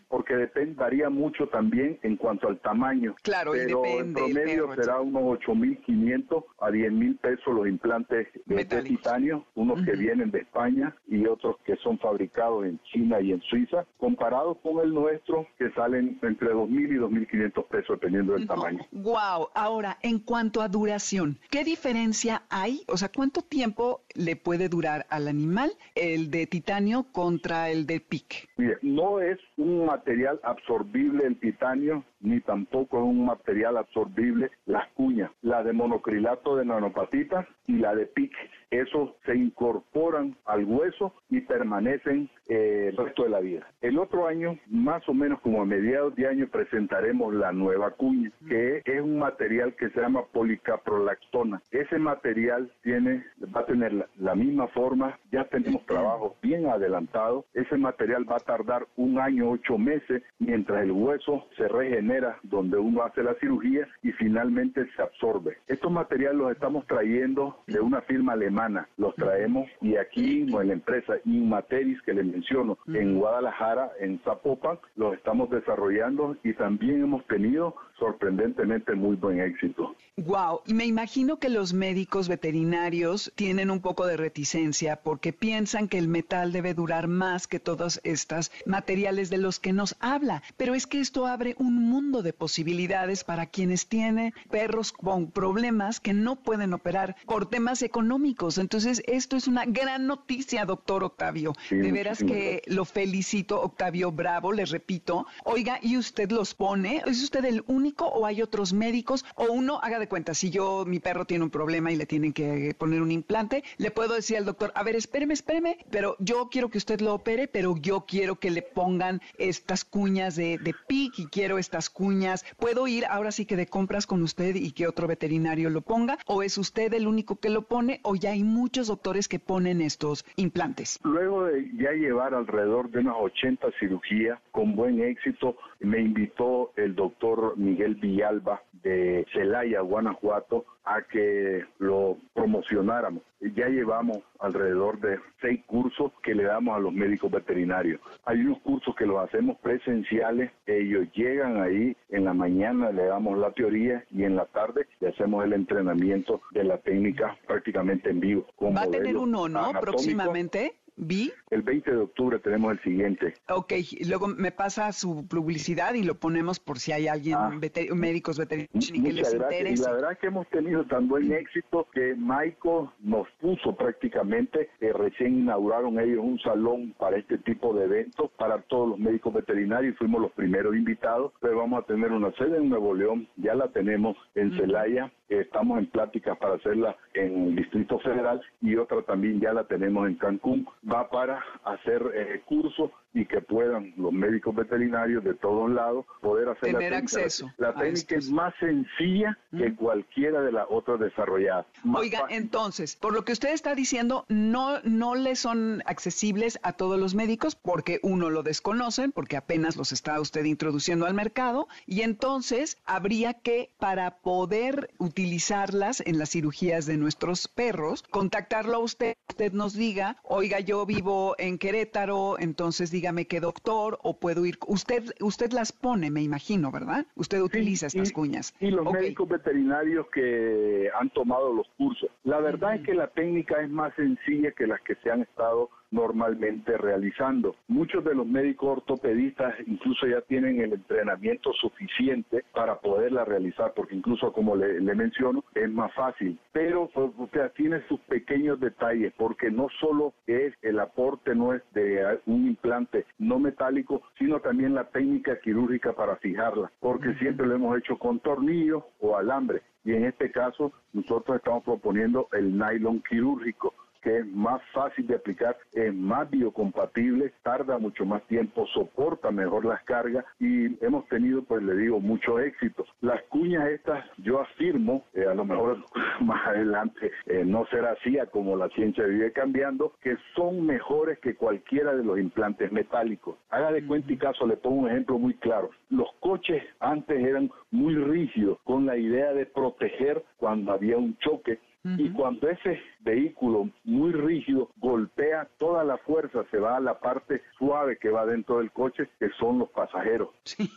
porque dependería mucho también en cuanto al tamaño. Claro, pero y. En promedio será unos 8.500 a 10.000 pesos los implantes de, titanio, unos que vienen de España y otros que son fabricados en China y en Suiza, comparados con el nuestro que salen entre 2.000 y 2.500 pesos dependiendo del tamaño. Wow. Ahora, en cuanto a duración, ¿qué diferencia hay? O sea, ¿cuánto tiempo le puede durar al animal el de titanio contra el de PIC? Mire, no es un material absorbible el titanio ni tampoco es un material absorbible las cuñas, la de monocrilato de nanopatita y la de PIC. Esos se incorporan al hueso y permanecen eh, el resto de la vida. El otro año, más o menos como a mediados de año, presentaremos la nueva cuña, que es un material que se llama policaprolactona. Ese material tiene, va a tener la, misma forma, ya tenemos trabajo bien adelantado. Ese material va a tardar un año, ocho meses, mientras el hueso se regenera donde uno hace la cirugía y finalmente se absorbe. Estos materiales los estamos trayendo de una firma alemana, los traemos y aquí en la empresa Inmateris que le menciono, en Guadalajara, en Zapopan, los estamos desarrollando y también hemos tenido sorprendentemente muy buen éxito. Wow, y me imagino que los médicos veterinarios tienen un poco de reticencia porque piensan que el metal debe durar más que todos estos materiales de los que nos habla, pero es que esto abre un mundo de posibilidades para quienes tienen perros con problemas que no pueden operar por temas económicos. Entonces, esto es una gran noticia, doctor Octavio. de veras que lo felicito, Octavio Bravo, les repito. Oiga, ¿y usted los pone? ¿Es usted el único o hay otros médicos? O uno, haga de cuenta, si yo, mi perro tiene un problema y le tienen que poner un implante, le puedo decir al doctor, a ver, espéreme, espéreme, pero yo quiero que usted lo opere, pero yo quiero que le pongan estas cuñas de, de PIC y quiero estas cuñas. ¿Puedo ir ahora sí que de compras con usted y que otro veterinario lo ponga? ¿O es usted el único que lo pone o ya hay muchos doctores que ponen estos implantes? Luego de ya llevar alrededor de unas 80 cirugías con buen éxito, me invitó el doctor Miguel Villalba de Celaya, Guanajuato, a que lo promocionáramos. Ya llevamos alrededor de seis cursos que le damos a los médicos veterinarios. Hay unos cursos que los hacemos presenciales, ellos llegan ahí en la mañana, le damos la teoría y en la tarde le hacemos el entrenamiento de la técnica prácticamente en vivo. Va a tener uno, ¿no? Próximamente. ¿Vi? El 20 de octubre tenemos el siguiente. Ok, luego me pasa su publicidad y lo ponemos por si hay alguien, ah. médicos veterinarios que les interese. Y la verdad es que hemos tenido tan buen éxito que Michael nos puso prácticamente, eh, recién inauguraron ellos un salón para este tipo de eventos para todos los médicos veterinarios y fuimos los primeros invitados, pero vamos a tener una sede en Nuevo León, ya la tenemos en Celaya, estamos en pláticas para hacerla en el Distrito Federal y otra también ya la tenemos en Cancún. Va para hacer eh, cursos y que puedan los médicos veterinarios de todos lados poder hacer Tener la técnica. acceso. La, técnica es más sencilla que cualquiera de las otras desarrolladas. Oiga, entonces, por lo que usted está diciendo, no, no le son accesibles a todos los médicos porque uno lo desconocen, porque apenas los está usted introduciendo al mercado, y entonces habría que, para poder utilizarlas en las cirugías de nuestros perros, contactarlo a usted, usted nos diga, oiga, yo vivo en Querétaro, entonces dígame qué doctor o puedo ir. Usted usted las pone, me imagino, ¿verdad? Usted utiliza estas cuñas. Y los médicos veterinarios que han tomado los cursos. La verdad es que la técnica es más sencilla que las que se han estado normalmente realizando. Muchos de los médicos ortopedistas incluso ya tienen el entrenamiento suficiente para poderla realizar, porque incluso como le, menciono, es más fácil. Pero pues, tiene sus pequeños detalles, porque no solo es el aporte no es de un implante no metálico, sino también la técnica quirúrgica para fijarla, porque siempre lo hemos hecho con tornillos o alambre. Y en este caso, nosotros estamos proponiendo el nylon quirúrgico que es más fácil de aplicar, es más biocompatible, tarda mucho más tiempo, soporta mejor las cargas y hemos tenido, pues le digo, mucho éxito. Las cuñas estas, yo afirmo, eh, a lo mejor más adelante eh, no será así, como la ciencia vive cambiando, que son mejores que cualquiera de los implantes metálicos. Haga de cuenta y caso, le pongo un ejemplo muy claro. Los coches antes eran muy rígidos, con la idea de proteger cuando había un choque y cuando ese vehículo muy rígido golpea, toda la fuerza se va a la parte suave que va dentro del coche, que son los pasajeros.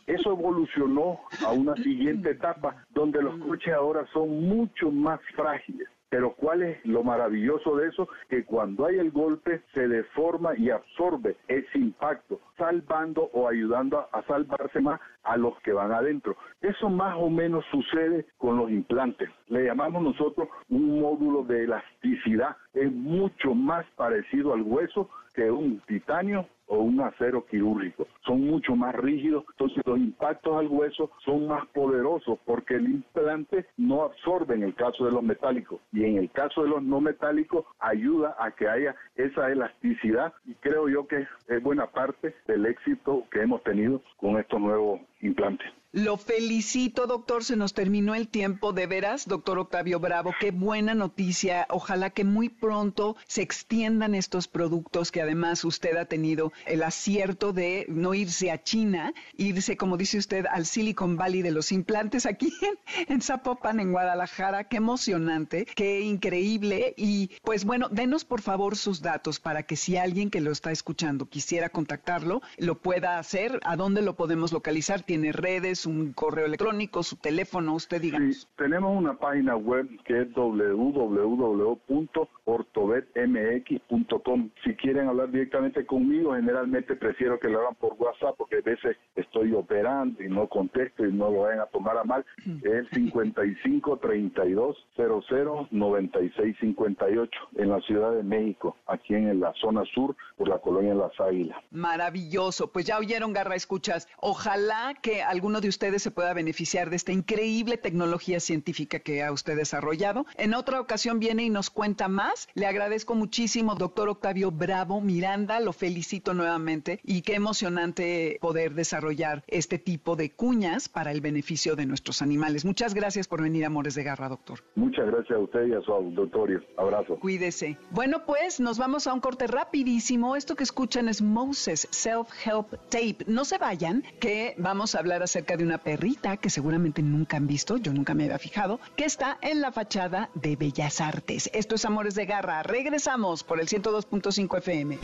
Eso evolucionó a una siguiente etapa donde los coches ahora son mucho más frágiles. Pero ¿cuál es lo maravilloso de eso? Que cuando hay el golpe se deforma y absorbe ese impacto, salvando o ayudando a, salvarse más a los que van adentro. Eso más o menos sucede con los implantes. Le llamamos nosotros un módulo de elasticidad. Es mucho más parecido al hueso que un titanio o un acero quirúrgico. Son mucho más rígidos, entonces los impactos al hueso son más poderosos porque el implante no absorbe en el caso de los metálicos y en el caso de los no metálicos ayuda a que haya esa elasticidad y creo yo que es buena parte del éxito que hemos tenido con estos nuevos implantes. Lo felicito, doctor. Se nos terminó el tiempo. De veras, doctor Octavio Bravo, qué buena noticia. Ojalá que muy pronto se extiendan estos productos que además usted ha tenido el acierto de no irse a China, irse, como dice usted, al Silicon Valley de los implantes aquí en, Zapopan, en Guadalajara. Qué emocionante, qué increíble. Y pues bueno, denos por favor sus datos para que si alguien que lo está escuchando quisiera contactarlo, lo pueda hacer. ¿A dónde lo podemos localizar? ¿Tiene redes? Un correo electrónico, su teléfono, usted diga. Sí, tenemos una página web que es www.ortobetmx.com. Si quieren hablar directamente conmigo, generalmente prefiero que lo hagan por WhatsApp porque a veces estoy operando y no contesto y no lo vayan a tomar a mal. Es el 55 32 00 96 58 en la Ciudad de México, aquí en la zona sur, por la colonia Las Águilas. Maravilloso. Pues ya oyeron, Garra Escuchas. Ojalá que alguno de ustedes se pueda beneficiar de esta increíble tecnología científica que ha usted desarrollado. En otra ocasión viene y nos cuenta más. Le agradezco muchísimo, doctor Octavio Bravo Miranda, lo felicito nuevamente y qué emocionante poder desarrollar este tipo de cuñas para el beneficio de nuestros animales. Muchas gracias por venir a Amores de Garra, doctor. Muchas gracias a usted y a su auditorio. Abrazo. Cuídese. Bueno, pues nos vamos a un corte rapidísimo. Esto que escuchan es Moses Self Help Tape. No se vayan, que vamos a hablar acerca de de una perrita que seguramente nunca han visto, yo nunca me había fijado, que está en la fachada de Bellas Artes. Esto es Amores de Garra. Regresamos por el 102.5 FM.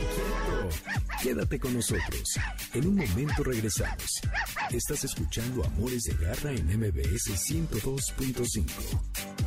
Quédate con nosotros. En un momento regresamos. Estás escuchando Amores de Garra en MBS 102.5.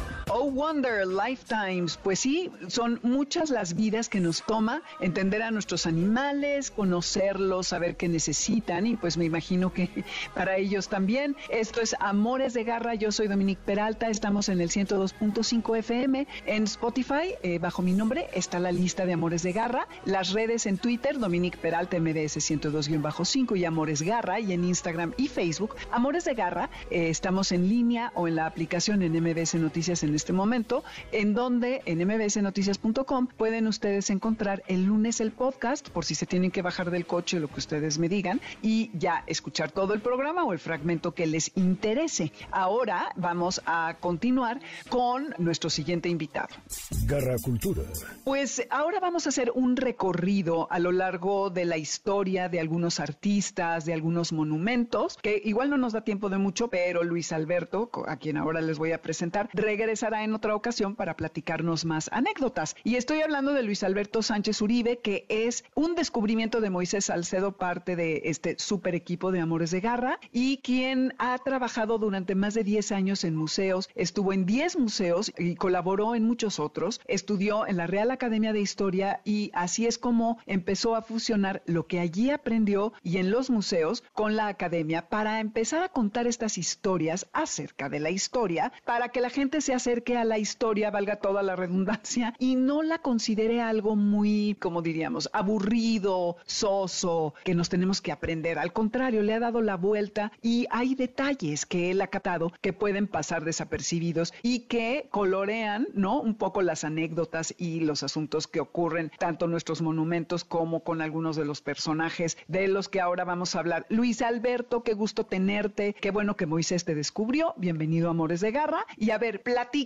Oh Wonder Lifetimes, pues sí, son muchas las vidas que nos toma entender a nuestros animales, conocerlos, saber qué necesitan y pues me imagino que para ellos también. Esto es Amores de Garra, yo soy Dominique Peralta, estamos en el 102.5 FM, en Spotify, eh, bajo mi nombre está la lista de Amores de Garra, las redes en Twitter, Dominique Peralta MDS 102-5 y Amores Garra y en Instagram y Facebook, Amores de Garra, eh, estamos en línea o en la aplicación en MBS Noticias en este momento, en donde en mbsnoticias.com pueden ustedes encontrar el lunes el podcast, por si se tienen que bajar del coche, lo que ustedes me digan, y ya escuchar todo el programa o el fragmento que les interese. Ahora vamos a continuar con nuestro siguiente invitado. Garra Cultura. Pues ahora vamos a hacer un recorrido a lo largo de la historia de algunos artistas, de algunos monumentos, que igual no nos da tiempo de mucho, pero Luis Alberto, a quien ahora les voy a presentar, regresa en otra ocasión para platicarnos más anécdotas. Y estoy hablando de Luis Alberto Sánchez Uribe, que es un descubrimiento de Moisés Salcedo, parte de este super equipo de Amores de Garra, y quien ha trabajado durante más de 10 años en museos, estuvo en 10 museos y colaboró en muchos otros, estudió en la Real Academia de Historia y así es como empezó a fusionar lo que allí aprendió y en los museos con la academia para empezar a contar estas historias acerca de la historia, para que la gente se acerque a la historia, valga toda la redundancia, y no la considere algo muy, como diríamos, aburrido, soso, que nos tenemos que aprender. Al contrario, le ha dado la vuelta y hay detalles que él ha catado que pueden pasar desapercibidos y que colorean, ¿no? Un poco las anécdotas y los asuntos que ocurren tanto en nuestros monumentos como con algunos de los personajes de los que ahora vamos a hablar. Luis Alberto, qué gusto tenerte, qué bueno que Moisés te descubrió. Bienvenido Amores de Garra. Y a ver,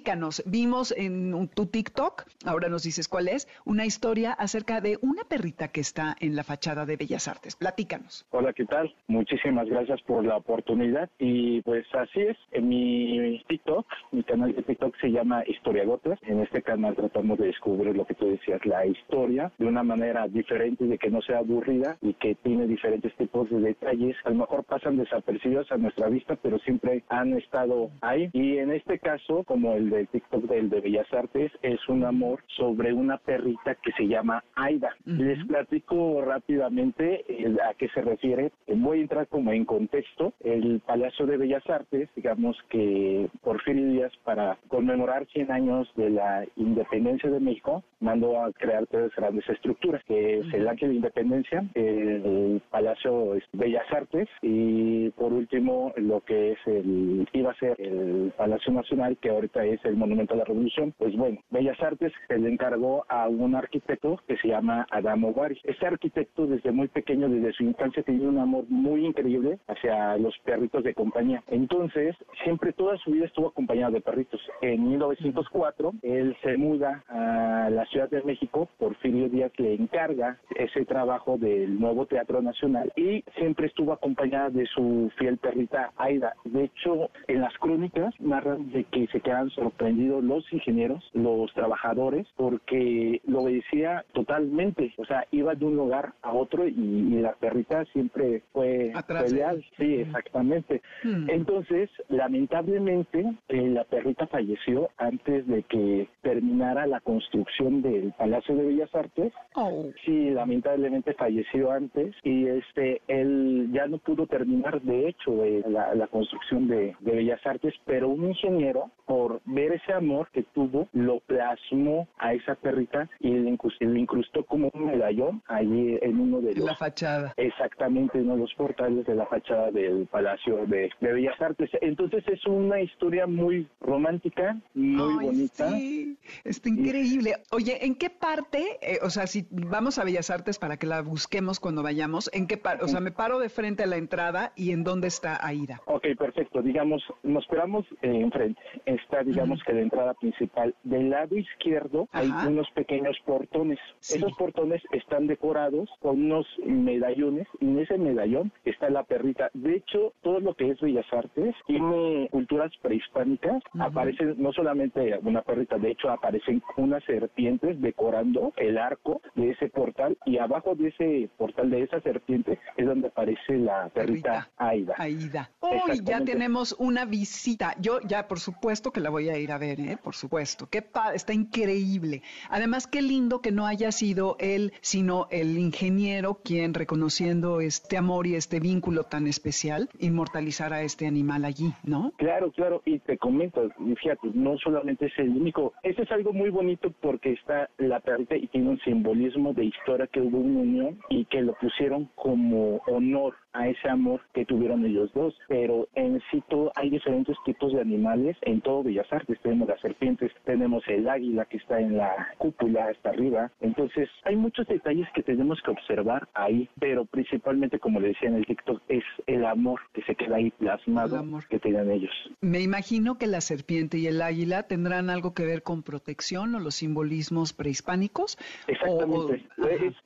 platícanos. Vimos en tu TikTok, ahora nos dices cuál es, una historia acerca de una perrita que está en la fachada de Bellas Artes. Platícanos. Hola, ¿qué tal? Muchísimas gracias por la oportunidad. Y pues así es, en mi TikTok, mi canal de TikTok se llama Historiagotas. En este canal tratamos de descubrir lo que tú decías, la historia de una manera diferente, de que no sea aburrida y que tiene diferentes tipos de detalles. A lo mejor pasan desapercibidos a nuestra vista, pero siempre han estado ahí. Y en este caso, como el de TikTok del de Bellas Artes, es un amor sobre una perrita que se llama Aida. Les platico rápidamente eh, a qué se refiere. Voy a entrar como en contexto. El Palacio de Bellas Artes, digamos que Porfirio Díaz, para conmemorar 100 años de la independencia de México, mandó a crear tres grandes estructuras, que es el Ángel de Independencia, el Palacio Bellas Artes y por último lo que es el iba a ser el Palacio Nacional, que ahorita es el Monumento a la Revolución. Pues bueno, Bellas Artes se le encargó a un arquitecto que se llama Adamo Guari. Este arquitecto desde muy pequeño, desde su infancia, tenía un amor muy increíble hacia los perritos de compañía. Entonces, siempre toda su vida estuvo acompañado de perritos. En 1904, él se muda a la Ciudad de México, Porfirio Díaz le encarga ese trabajo del nuevo Teatro Nacional y siempre estuvo acompañada de su fiel perrita Aida. De hecho, en las crónicas narran de que se quedan sorprendidos los ingenieros, los trabajadores, porque lo obedecía totalmente. O sea, iba de un lugar a otro y, la perrita siempre fue, leal. Sí, exactamente. Hmm. Entonces, lamentablemente, eh, la perrita falleció antes de que terminara la construcción del Palacio de Bellas Artes. Oh. Sí, lamentablemente falleció antes y este él ya no pudo terminar de hecho la, construcción de, Bellas Artes, pero un ingeniero por ver ese amor que tuvo lo plasmó a esa perrita y le incrustó, como un medallón allí en uno de los la fachada exactamente en uno de los portales de la fachada del Palacio de, Bellas Artes. Entonces es una historia muy romántica, muy bonita. Sí, está increíble. Oye, ¿en qué parte, eh, o sea, si vamos a Bellas Artes para que la busquemos cuando vayamos, ¿en qué parte? O sea, me paro de frente a la entrada y ¿en dónde está Aida? Ok, perfecto. Digamos, nos esperamos eh, enfrente. Está, digamos, que la entrada principal. Del lado izquierdo hay unos pequeños portones. Esos portones están decorados con unos medallones y en ese medallón está la perrita. De hecho, todo lo que es Bellas Artes tiene culturas prehispánicas. Aparecen no solamente una perrita, de hecho aparecen unas serpientes decorando el arco de ese portal y abajo de ese portal de esa serpiente es donde aparece la perrita, Aida. Aida. Hoy ya tenemos una visita. Yo ya por supuesto que la voy a ir a ver, ¿eh? por supuesto. Qué está increíble. Además, qué lindo que no haya sido él, sino el ingeniero quien reconociendo este amor y este vínculo tan especial, inmortalizara a este animal allí, ¿no? Claro, claro. Y te comento, fíjate, no solamente es el único. Este es algo muy bonito porque está la perrita y tiene un simbolismo de historia que hubo una unión y que lo pusieron como honor a ese amor que tuvieron ellos dos. Pero en sí todo, hay diferentes tipos de animales en todo Bellas Artes. Tenemos las serpientes, tenemos el águila que está en la cúpula hasta arriba. Entonces hay muchos detalles que tenemos que observar ahí, pero principalmente, como le decía en el TikTok, es el amor que se queda ahí plasmado que tienen ellos. Me imagino que la serpiente y el águila tendrán algo que ver con protección o los simbolismos prehispánicos. Exactamente.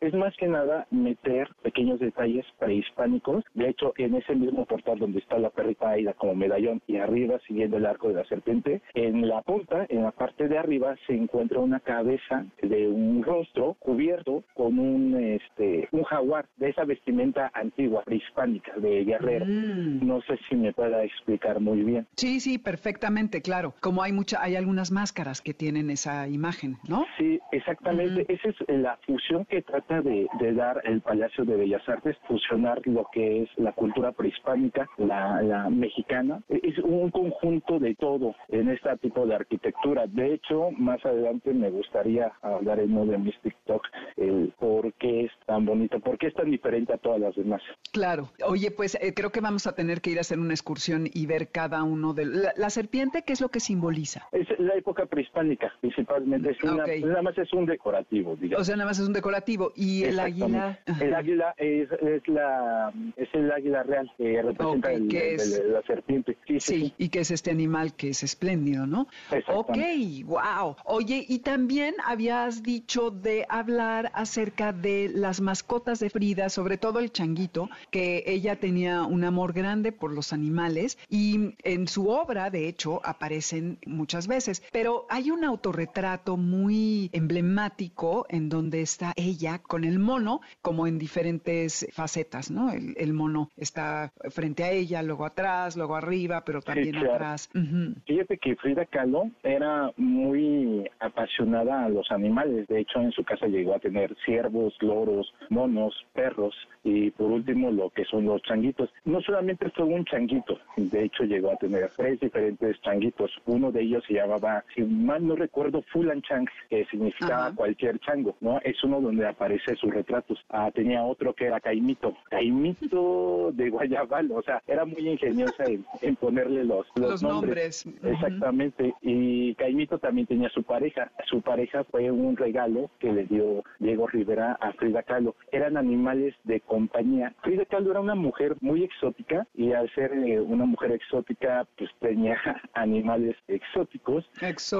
es más que nada meter pequeños detalles prehispánicos de hecho, en ese mismo portal donde está la perrita Aida como medallón y arriba siguiendo el arco de la serpiente, en la punta, en la arriba se encuentra una cabeza de un rostro cubierto con un este un jaguar de esa vestimenta antigua prehispánica de guerrero. Mm. No sé si me pueda explicar muy bien. Sí, sí, perfectamente, claro. Como hay mucha hay algunas máscaras que tienen esa imagen, ¿no? Sí, exactamente. Esa es la fusión que trata de, dar el Palacio de Bellas Artes, fusionar lo que es la cultura prehispánica, la, la mexicana. Es un conjunto de todo en este tipo de arquitectura. De hecho, más adelante me gustaría hablar en uno de mis TikTok el por qué es tan bonito, por qué es tan diferente a todas las demás. Claro. Oye, pues eh, creo que vamos a tener que ir a hacer una excursión y ver cada uno de... La, serpiente, ¿qué es lo que simboliza? Es la época prehispánica, principalmente. Es nada más es un decorativo, digamos. O sea, nada más es un decorativo. ¿Y el águila? El águila es, es, la, es el águila real que representa la serpiente. Sí, y que es este animal que es espléndido, ¿no? Ok, wow. Oye, y también habías dicho de hablar acerca de las mascotas de Frida, sobre todo el changuito, que ella tenía un amor grande por los animales y en su obra, de hecho, aparecen muchas veces. Pero hay un autorretrato muy emblemático en donde está ella con el mono, como en diferentes facetas, ¿no? El, mono está frente a ella, luego atrás, luego arriba, pero también atrás. Fíjate que Frida Kahlo era muy apasionada a los animales. De hecho, en su casa llegó a tener ciervos, loros, monos, perros y por último lo que son los changuitos. No solamente fue un changuito, de hecho llegó a tener tres diferentes changuitos. Uno de ellos se llamaba, si mal no recuerdo, Fulan Chang, que significaba cualquier chango, ¿no? Es uno donde aparece sus retratos. Ah, tenía otro que era Caimito, Caimito de Guayabal, o sea, era muy ingeniosa en, ponerle los, los, nombres. Exactamente. Y Caimito también tenía su pareja. Su pareja fue un regalo que le dio Diego Rivera a Frida Kahlo. Eran animales de compañía. Frida Kahlo era una mujer muy exótica y al ser eh, una mujer exótica, pues tenía animales exóticos,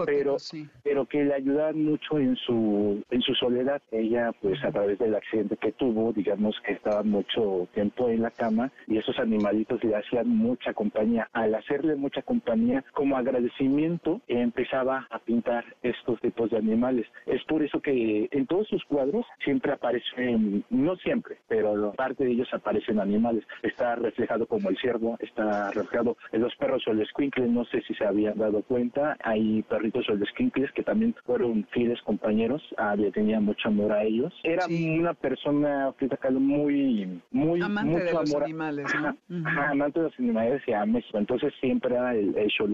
pero, pero que le ayudaban mucho en su, en su soledad. Ella, pues a través del accidente que tuvo, digamos que estaba mucho tiempo en la cama y esos animalitos le hacían mucha compañía. Al hacerle mucha compañía, como agradecimiento, empezaba a pintar estos tipos de animales. Es por eso que en todos sus cuadros siempre aparecen, no siempre, pero parte de ellos aparecen animales. Está reflejado como el ciervo, está reflejado en los perros o el escuincles, no sé si se habían dado cuenta, hay perritos o el escuincles que también fueron fieles compañeros, ah, le tenía mucho amor a ellos. Era una persona, Frida Kahlo, muy, muy, amante mucho de los amor. animales, amante de los animales y a México. Entonces siempre era el, el show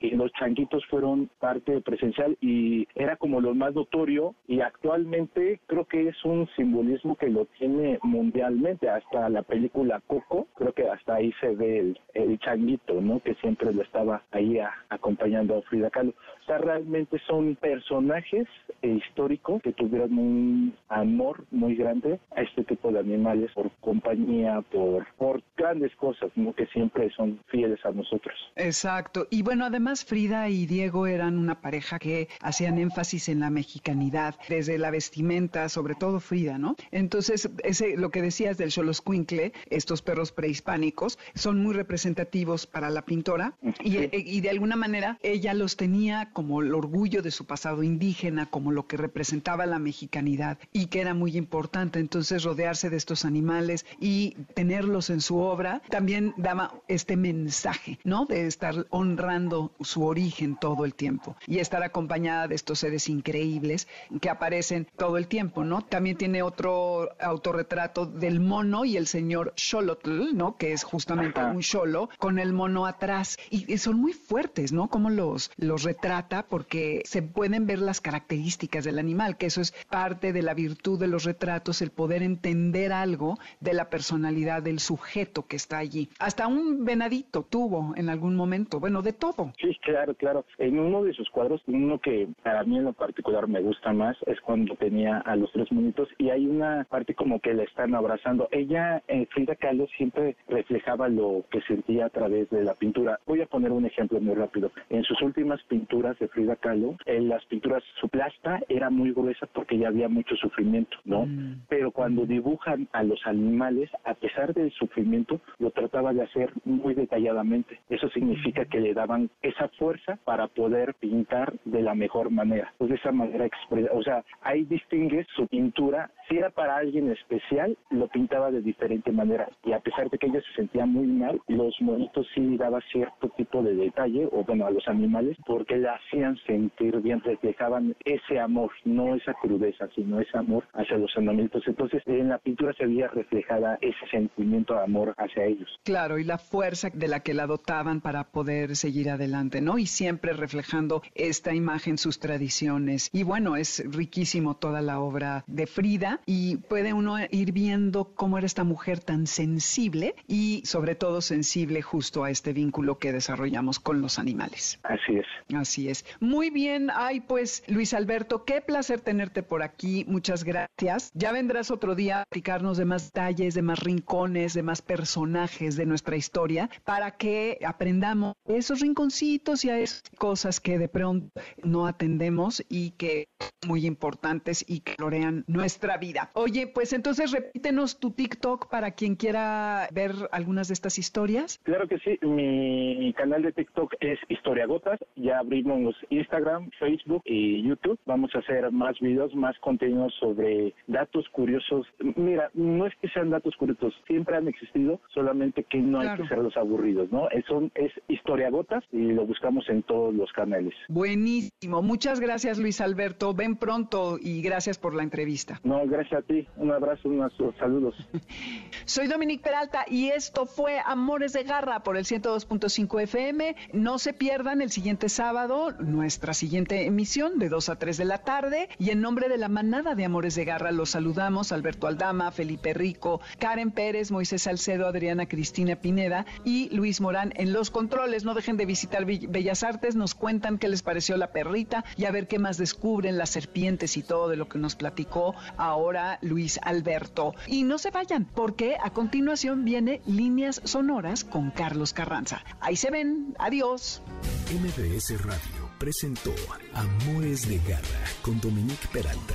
y los changuitos fueron parte presencial y era como lo más notorio y actualmente creo que es un simbolismo que lo tiene mundial mundialmente, hasta la película Coco, creo que hasta ahí se ve el, el changuito, ¿no? Que siempre lo estaba ahí acompañando a Frida Kahlo. O sea, realmente son personajes históricos que tuvieron un amor muy grande a este tipo de animales por compañía, por, por grandes cosas, ¿no? Que siempre son fieles a nosotros. Exacto. Y bueno, además Frida y Diego eran una pareja que hacían énfasis en la mexicanidad, desde la vestimenta, sobre todo Frida, ¿no? Entonces, ese lo que decías del Xoloscuincle, estos perros prehispánicos, son muy representativos para la pintora y, eh, y, de alguna manera ella los tenía como el orgullo de su pasado indígena, como lo que representaba la mexicanidad y que era muy importante. Entonces rodearse de estos animales y tenerlos en su obra también daba este mensaje, ¿no? De estar honrando su origen todo el tiempo y estar acompañada de estos seres increíbles que aparecen todo el tiempo, ¿no? También tiene otro autorretrato del mono y el señor Xolotl, ¿no? Que es justamente un xolo con el mono atrás. Y, son muy fuertes, ¿no? Como los, los retrata porque se pueden ver las características del animal, que eso es parte de la virtud de los retratos, el poder entender algo de la personalidad del sujeto que está allí. Hasta un venadito tuvo en algún momento, bueno, de todo. Sí, claro, claro. En uno de sus cuadros, uno que para mí en lo particular me gusta más, es cuando tenía a los tres monitos y hay una parte como que le están abrazando ella, eh, Frida Kahlo, siempre reflejaba lo que sentía a través de la pintura. Voy a poner un ejemplo muy rápido. En sus últimas pinturas de Frida Kahlo, en las pinturas, su plasta era muy gruesa porque ya había mucho sufrimiento, ¿no? Mm. Pero cuando dibujan a los animales, a pesar del sufrimiento, lo trataba de hacer muy detalladamente. Eso significa que le daban esa fuerza para poder pintar de la mejor manera. Pues de esa manera expresa, o sea, ahí distingues su pintura. Si era para alguien especial, lo pintaba de diferente manera. Y a pesar de que ella se sentía muy mal, los monitos sí daba cierto tipo de detalle, o bueno, a los animales, porque la hacían sentir bien, reflejaban ese amor, no esa crudeza, sino ese amor hacia los animalitos. Entonces, en la pintura se había reflejada ese sentimiento de amor hacia ellos. Claro, y la fuerza de la que la dotaban para poder seguir adelante, ¿no? Y siempre reflejando esta imagen, sus tradiciones. Y bueno, es riquísimo toda la obra de Frida y puede uno ir viendo cómo era esta mujer tan sensible y sobre todo sensible justo a este vínculo que desarrollamos con los animales. Así es. Así es. Muy bien, ay pues Luis Alberto, qué placer tenerte por aquí. Muchas gracias. Ya vendrás otro día a platicarnos de más detalles, de más rincones, de más personajes de nuestra historia para que aprendamos esos rinconcitos y a esas cosas que de pronto no atendemos y que son muy importantes y que florean nuestra vida. Oye, pues entonces repítenos tu TikTok para quien quiera ver algunas de estas historias. Claro que sí, mi canal de TikTok es Historia Gotas, ya abrimos Instagram, Facebook y YouTube. Vamos a hacer más videos, más contenidos sobre datos curiosos. Mira, no es que sean datos curiosos, siempre han existido, solamente que no hay que ser los aburridos, ¿no? Es, son, es Historia Gotas y lo buscamos en todos los canales. Buenísimo, muchas gracias Luis Alberto, ven pronto y gracias por la entrevista. No, gracias a ti, un abrazo, unos saludos. Soy Dominique Peralta y esto fue Amores de Garra por el 102.5 FM. No se pierdan el siguiente sábado nuestra siguiente emisión de 2 a 3 de la tarde y en nombre de la manada de Amores de Garra los saludamos Alberto Aldama, Felipe Rico, Karen Pérez, Moisés Salcedo, Adriana Cristina Pineda y Luis Morán en los controles. No dejen de visitar Bellas Artes, nos cuentan qué les pareció la perrita y a ver qué más descubren las serpientes y todo de lo que nos platicó ahora Luis Alberto. Y no se vayan, porque a continuación viene Líneas Sonoras con Carlos Carranza. Ahí se ven, adiós. MBS Radio presentó Amores de Garra con Dominique Peralta.